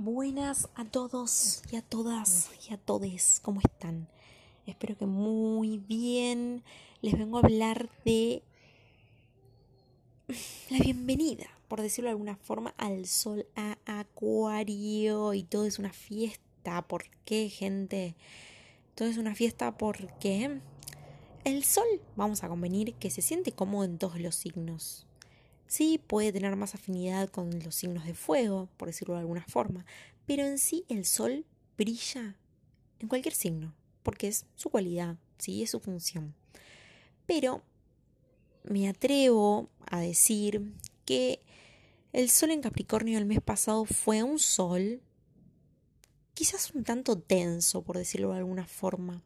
Buenas a todos y a todas y a todes, ¿cómo están? Espero que muy bien. Les vengo a hablar de la bienvenida, por decirlo de alguna forma, al sol a Acuario y todo es una fiesta. ¿Por qué, gente? Todo es una fiesta porque el sol, vamos a convenir, que se siente cómodo en todos los signos. Sí, puede tener más afinidad con los signos de fuego, por decirlo de alguna forma, pero en sí el sol brilla en cualquier signo, porque es su cualidad, sí, es su función. Pero me atrevo a decir que el sol en Capricornio el mes pasado fue un sol quizás un tanto tenso, por decirlo de alguna forma.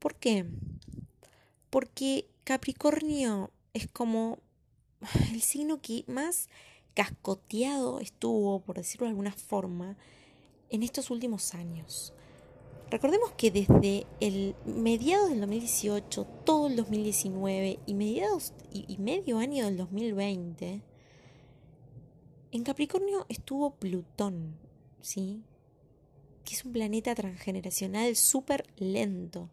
¿Por qué? Porque Capricornio es como el signo que más cascoteado estuvo, por decirlo de alguna forma, en estos últimos años. Recordemos que desde el mediados del 2018, todo el 2019 y mediados y, medio año del 2020, en Capricornio estuvo Plutón, ¿sí? Que es un planeta transgeneracional súper lento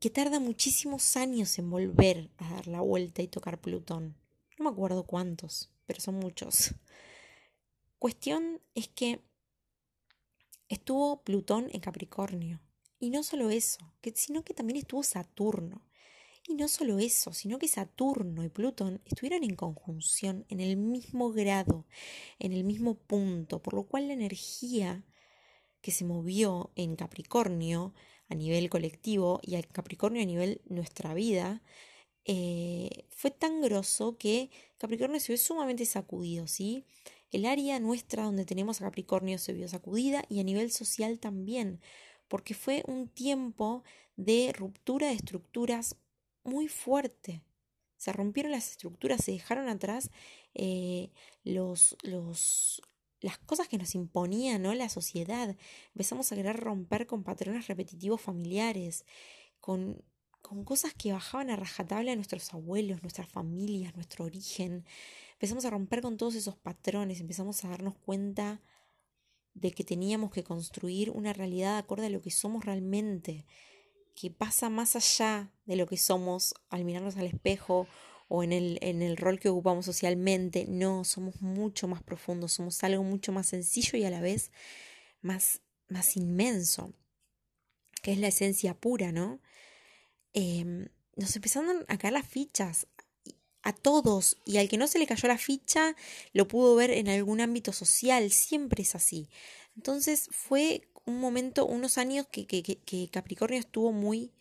que tarda muchísimos años en volver a dar la vuelta y tocar Plutón. No me acuerdo cuántos, pero son muchos. Cuestión es que estuvo Plutón en Capricornio. Y no solo eso, sino que también estuvo Saturno. Y no solo eso, sino que Saturno y Plutón estuvieron en conjunción, en el mismo grado, en el mismo punto, por lo cual la energía que se movió en Capricornio a nivel colectivo y al Capricornio a nivel nuestra vida, eh, fue tan grosso que Capricornio se vio sumamente sacudido, ¿sí? El área nuestra donde tenemos a Capricornio se vio sacudida y a nivel social también, porque fue un tiempo de ruptura de estructuras muy fuerte. Se rompieron las estructuras, se dejaron atrás eh, los, los, las cosas que nos imponía ¿no? la sociedad. Empezamos a querer romper con patrones repetitivos familiares, con, con cosas que bajaban a rajatabla a nuestros abuelos, nuestras familias, nuestro origen. Empezamos a romper con todos esos patrones, empezamos a darnos cuenta de que teníamos que construir una realidad acorde a lo que somos realmente, que pasa más allá de lo que somos al mirarnos al espejo o en el, en el rol que ocupamos socialmente. No, somos mucho más profundos, somos algo mucho más sencillo y a la vez más, más inmenso, que es la esencia pura, ¿no? Em, nos empezaron a caer las fichas a todos y al que no se le cayó la ficha lo pudo ver en algún ámbito social, siempre es así. Entonces fue un momento, unos años que, que, que Capricornio estuvo muy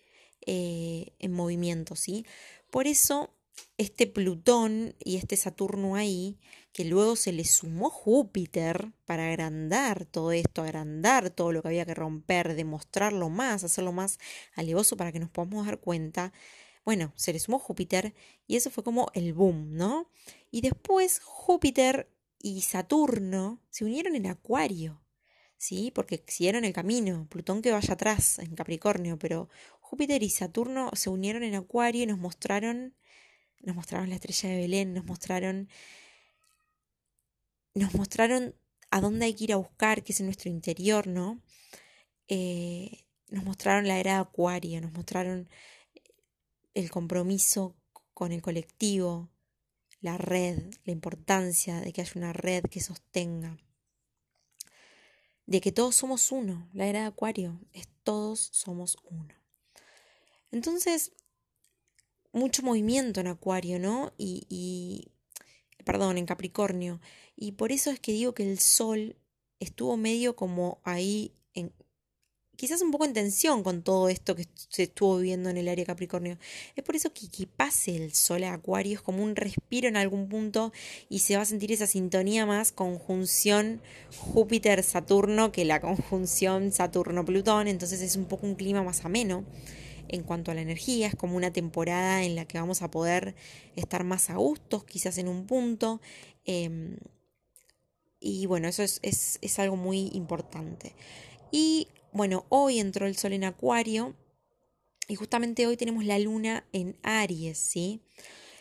eh, en movimiento, ¿sí? Por eso este Plutón y este Saturno ahí, que luego se le sumó Júpiter para agrandar todo esto, agrandar todo lo que había que romper, demostrarlo más, hacerlo más alevoso para que nos podamos dar cuenta. Bueno, se le sumó Júpiter y eso fue como el boom, ¿no? Y después Júpiter y Saturno se unieron en Acuario, ¿sí? Porque siguieron el camino, Plutón que vaya atrás en Capricornio, pero Júpiter y Saturno se unieron en Acuario y nos mostraron nos mostraron la estrella de Belén, nos mostraron, nos mostraron a dónde hay que ir a buscar, que es en nuestro interior, ¿no? Eh, nos mostraron la era de Acuario, nos mostraron el compromiso con el colectivo, la red, la importancia de que haya una red que sostenga, de que todos somos uno, la era de Acuario es todos somos uno. Entonces, mucho movimiento en Acuario, ¿no? Y, y, perdón, en Capricornio. Y por eso es que digo que el Sol estuvo medio como ahí, en, quizás un poco en tensión con todo esto que se estuvo viviendo en el área Capricornio. Es por eso que, que pase el Sol a Acuario es como un respiro en algún punto y se va a sentir esa sintonía más conjunción Júpiter-Saturno que la conjunción Saturno-Plutón. Entonces es un poco un clima más ameno en cuanto a la energía, es como una temporada en la que vamos a poder estar más a gustos, quizás en un punto. Em, y bueno, eso es, es, algo muy importante. Y bueno, hoy entró el sol en Acuario y justamente hoy tenemos la luna en Aries, ¿sí?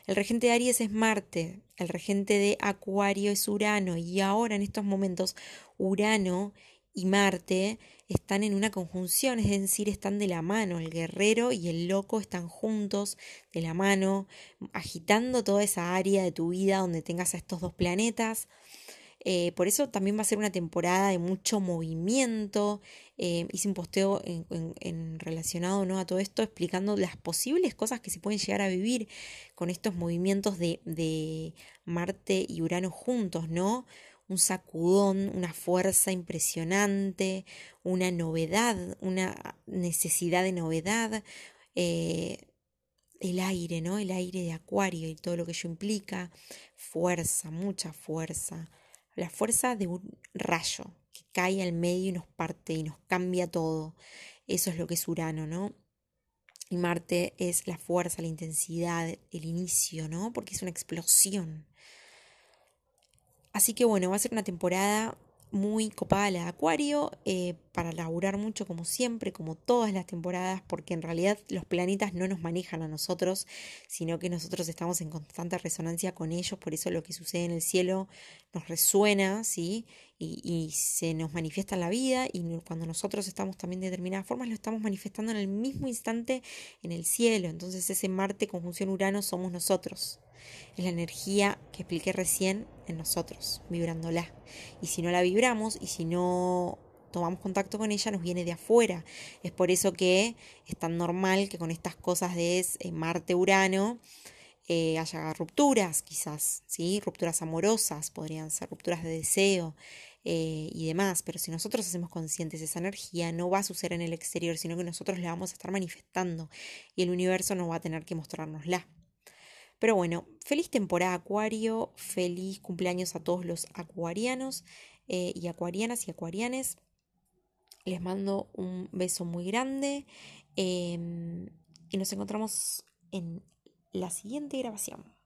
El regente de Aries es Marte. el regente de Acuario es Urano y ahora en estos momentos Urano y Marte están en una conjunción, es decir, están de la mano, el guerrero y el loco están juntos, de la mano, agitando toda esa área de tu vida donde tengas a estos dos planetas. Eh, por eso también va a ser una temporada de mucho movimiento. Eh, hice un posteo en, relacionado ¿no? a todo esto explicando las posibles cosas que se pueden llegar a vivir con estos movimientos de, de Marte y Urano juntos, ¿no? Un sacudón, una fuerza impresionante, una novedad, una necesidad de novedad, eh, el aire, ¿no? El aire de acuario y todo lo que ello implica, fuerza, mucha fuerza, la fuerza de un rayo que cae al medio y nos parte y nos cambia todo. Eso es lo que es Urano, ¿no? Y Marte es la fuerza, la intensidad, el inicio, ¿no? Porque es una explosión. Así que bueno, va a ser una temporada muy copada la de Acuario, eh, para laburar mucho como siempre, como todas las temporadas, porque en realidad los planetas no nos manejan a nosotros, sino que nosotros estamos en constante resonancia con ellos, por eso lo que sucede en el cielo nos resuena, ¿sí? Y, y se nos manifiesta en la vida, y cuando nosotros estamos también de determinadas formas, lo estamos manifestando en el mismo instante en el cielo. Entonces ese Marte conjunción Urano somos nosotros es la energía que expliqué recién en nosotros, vibrándola. Y si no la vibramos y si no tomamos contacto con ella, nos viene de afuera. Es por eso que es tan normal que con estas cosas de eh, Marte-Urano eh, haya rupturas, quizás, ¿sí? Rupturas amorosas, podrían ser rupturas de deseo. Eh, y demás, pero si nosotros hacemos conscientes esa energía, no va a suceder en el exterior, sino que nosotros la vamos a estar manifestando y el universo no va a tener que mostrárnosla. Pero bueno, feliz temporada Acuario, feliz cumpleaños a todos los acuarianos eh, y acuarianas y acuarianes. Les mando un beso muy grande em, y nos encontramos en la siguiente grabación.